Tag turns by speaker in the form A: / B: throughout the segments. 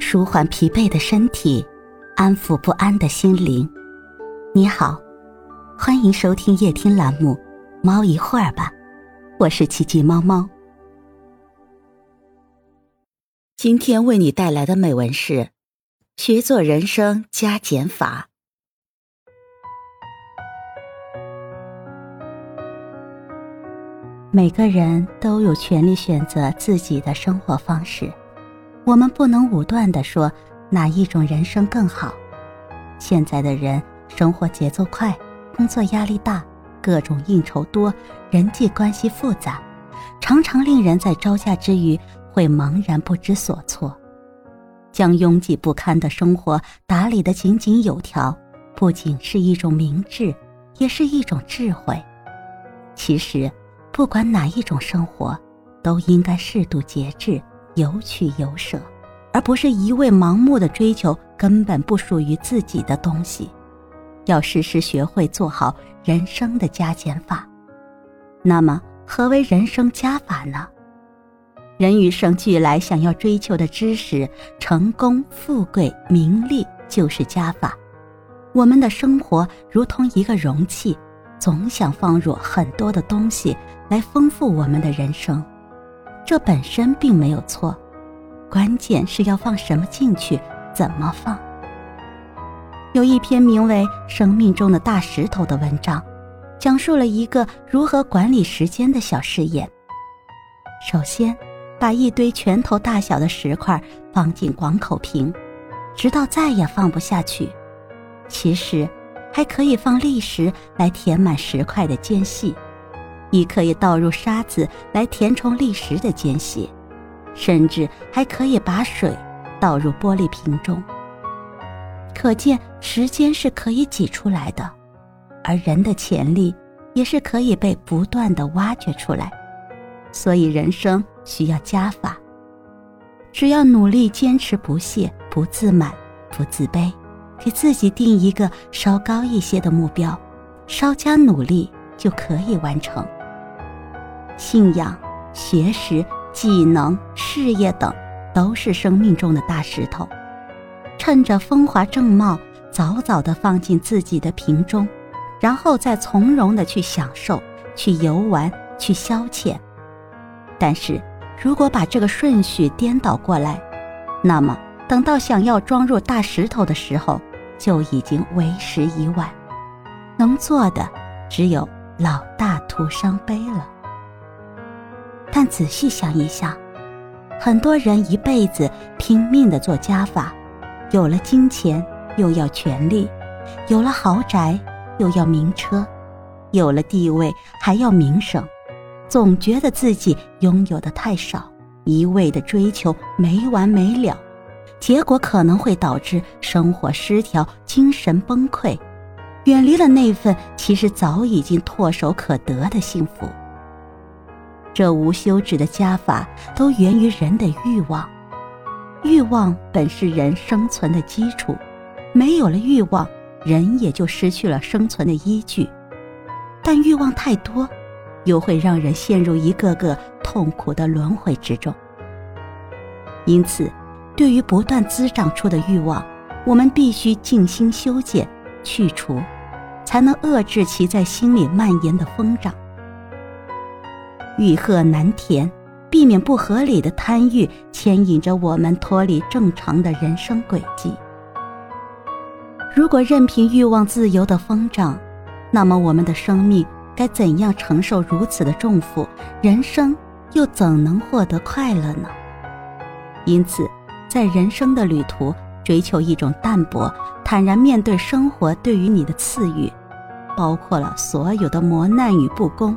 A: 舒缓疲惫的身体，安抚不安的心灵。你好，欢迎收听夜听栏目《猫一会儿吧》，我是奇迹猫猫。今天为你带来的美文是：学做人生加减法。每个人都有权利选择自己的生活方式。我们不能武断地说哪一种人生更好。现在的人生活节奏快，工作压力大，各种应酬多，人际关系复杂，常常令人在招架之余会茫然不知所措。将拥挤不堪的生活打理得井井有条，不仅是一种明智，也是一种智慧。其实，不管哪一种生活，都应该适度节制。有取有舍，而不是一味盲目的追求根本不属于自己的东西。要时时学会做好人生的加减法。那么，何为人生加法呢？人与生俱来想要追求的知识、成功、富贵、名利，就是加法。我们的生活如同一个容器，总想放入很多的东西来丰富我们的人生。这本身并没有错，关键是要放什么进去，怎么放。有一篇名为《生命中的大石头》的文章，讲述了一个如何管理时间的小试验。首先，把一堆拳头大小的石块放进广口瓶，直到再也放不下去。其实，还可以放砾石来填满石块的间隙。亦可以倒入沙子来填充砾石的间隙，甚至还可以把水倒入玻璃瓶中。可见时间是可以挤出来的，而人的潜力也是可以被不断的挖掘出来。所以人生需要加法，只要努力坚持不懈，不自满，不自卑，给自己定一个稍高一些的目标，稍加努力就可以完成。信仰、学识、技能、事业等，都是生命中的大石头。趁着风华正茂，早早的放进自己的瓶中，然后再从容的去享受、去游玩、去消遣。但是，如果把这个顺序颠倒过来，那么等到想要装入大石头的时候，就已经为时已晚。能做的，只有老大徒伤悲了。但仔细想一想，很多人一辈子拼命的做加法，有了金钱又要权力，有了豪宅又要名车，有了地位还要名声，总觉得自己拥有的太少，一味的追求没完没了，结果可能会导致生活失调、精神崩溃，远离了那份其实早已经唾手可得的幸福。这无休止的加法都源于人的欲望，欲望本是人生存的基础，没有了欲望，人也就失去了生存的依据。但欲望太多，又会让人陷入一个个痛苦的轮回之中。因此，对于不断滋长出的欲望，我们必须静心修剪、去除，才能遏制其在心里蔓延的疯长。欲壑难填，避免不合理的贪欲牵引着我们脱离正常的人生轨迹。如果任凭欲望自由的疯长，那么我们的生命该怎样承受如此的重负？人生又怎能获得快乐呢？因此，在人生的旅途，追求一种淡泊、坦然面对生活对于你的赐予，包括了所有的磨难与不公。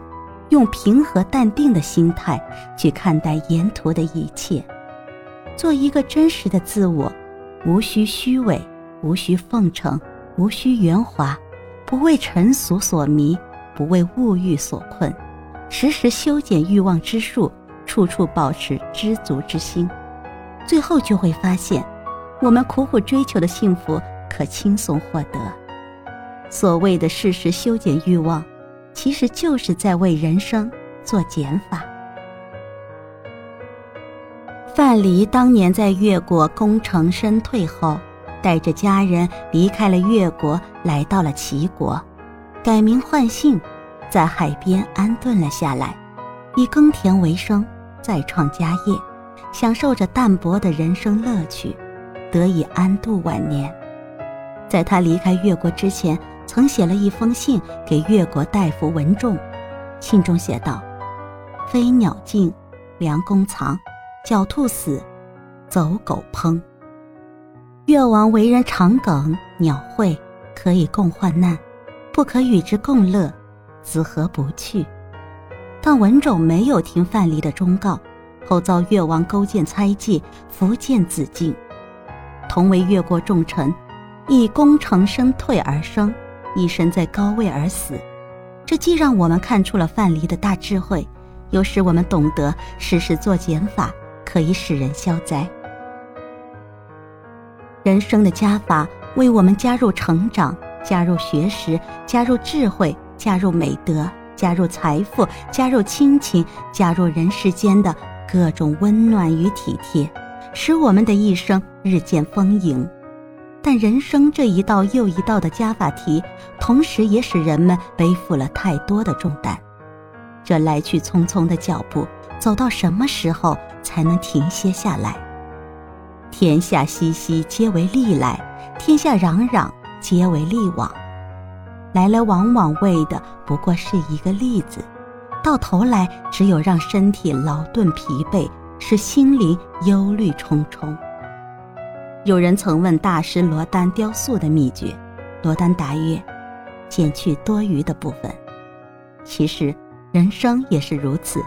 A: 用平和淡定的心态去看待沿途的一切，做一个真实的自我，无需虚伪，无需奉承，无需圆滑，不为尘俗所迷，不为物欲所困，时时修剪欲望之树，处处保持知足之心，最后就会发现，我们苦苦追求的幸福可轻松获得。所谓的适时修剪欲望。其实就是在为人生做减法。范蠡当年在越国功成身退后，带着家人离开了越国，来到了齐国，改名换姓，在海边安顿了下来，以耕田为生，再创家业，享受着淡泊的人生乐趣，得以安度晚年。在他离开越国之前，曾写了一封信给越国大夫文仲，信中写道：“飞鸟尽，良弓藏。”狡兔死，走狗烹。越王为人长梗鸟会，可以共患难，不可与之共乐，子何不去？但文种没有听范蠡的忠告，后遭越王勾践猜忌，伏剑自尽。同为越国重臣，以功成身退而生，亦身在高位而死。这既让我们看出了范蠡的大智慧，又使我们懂得时时做减法。可以使人消灾。人生的加法为我们加入成长，加入学识，加入智慧，加入美德，加入财富，加入亲情，加入人世间的各种温暖与体贴，使我们的一生日渐丰盈。但人生这一道又一道的加法题，同时也使人们背负了太多的重担。这来去匆匆的脚步，走到什么时候？才能停歇下来。天下熙熙，皆为利来；天下攘攘，皆为利往。来来往往为的不过是一个利字，到头来只有让身体劳顿疲惫，使心灵忧虑重重。有人曾问大师罗丹雕塑的秘诀，罗丹答曰：“减去多余的部分。”其实，人生也是如此。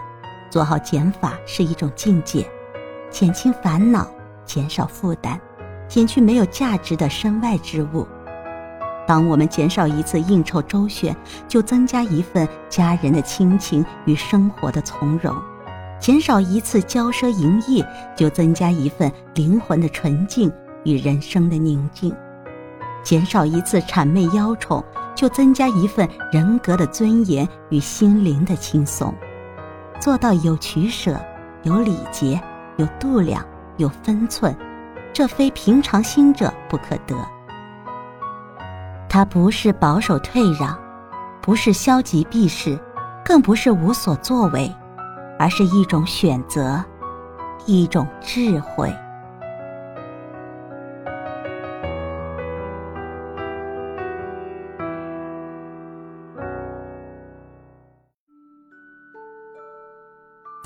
A: 做好减法是一种境界，减轻烦恼，减少负担，减去没有价值的身外之物。当我们减少一次应酬周旋，就增加一份家人的亲情与生活的从容；减少一次骄奢淫逸，就增加一份灵魂的纯净与人生的宁静；减少一次谄媚邀宠，就增加一份人格的尊严与心灵的轻松。做到有取舍、有礼节、有度量、有分寸，这非平常心者不可得。它不是保守退让，不是消极避世，更不是无所作为，而是一种选择，一种智慧。